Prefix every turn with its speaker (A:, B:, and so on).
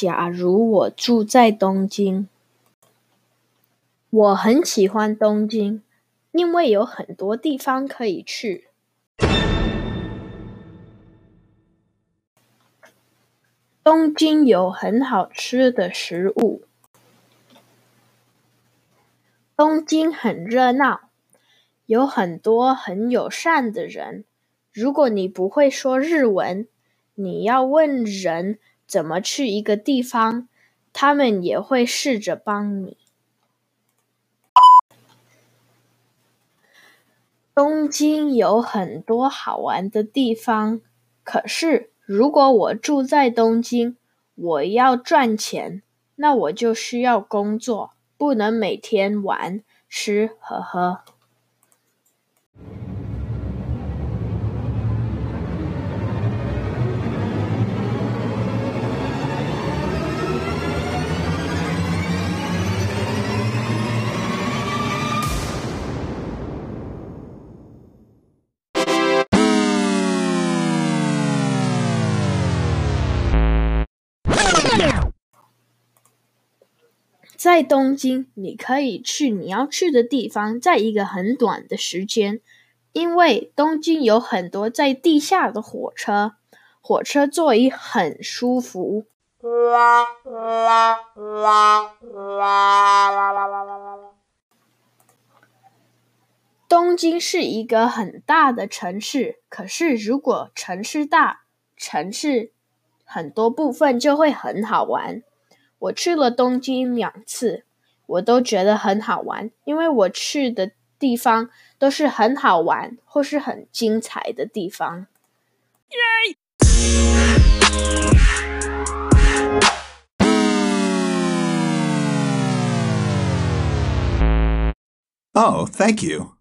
A: 假如我住在东京，我很喜欢东京，因为有很多地方可以去。东京有很好吃的食物。东京很热闹，有很多很友善的人。如果你不会说日文，你要问人怎么去一个地方，他们也会试着帮你。东京有很多好玩的地方，可是如果我住在东京，我要赚钱，那我就需要工作，不能每天玩吃喝喝。在东京，你可以去你要去的地方，在一个很短的时间，因为东京有很多在地下的火车，火车座椅很舒服。东京是一个很大的城市，可是如果城市大，城市很多部分就会很好玩。我去了东京两次，我都觉得很好玩，因为我去的地方都是很好玩或是很精彩的地方。耶
B: ！Oh, thank you.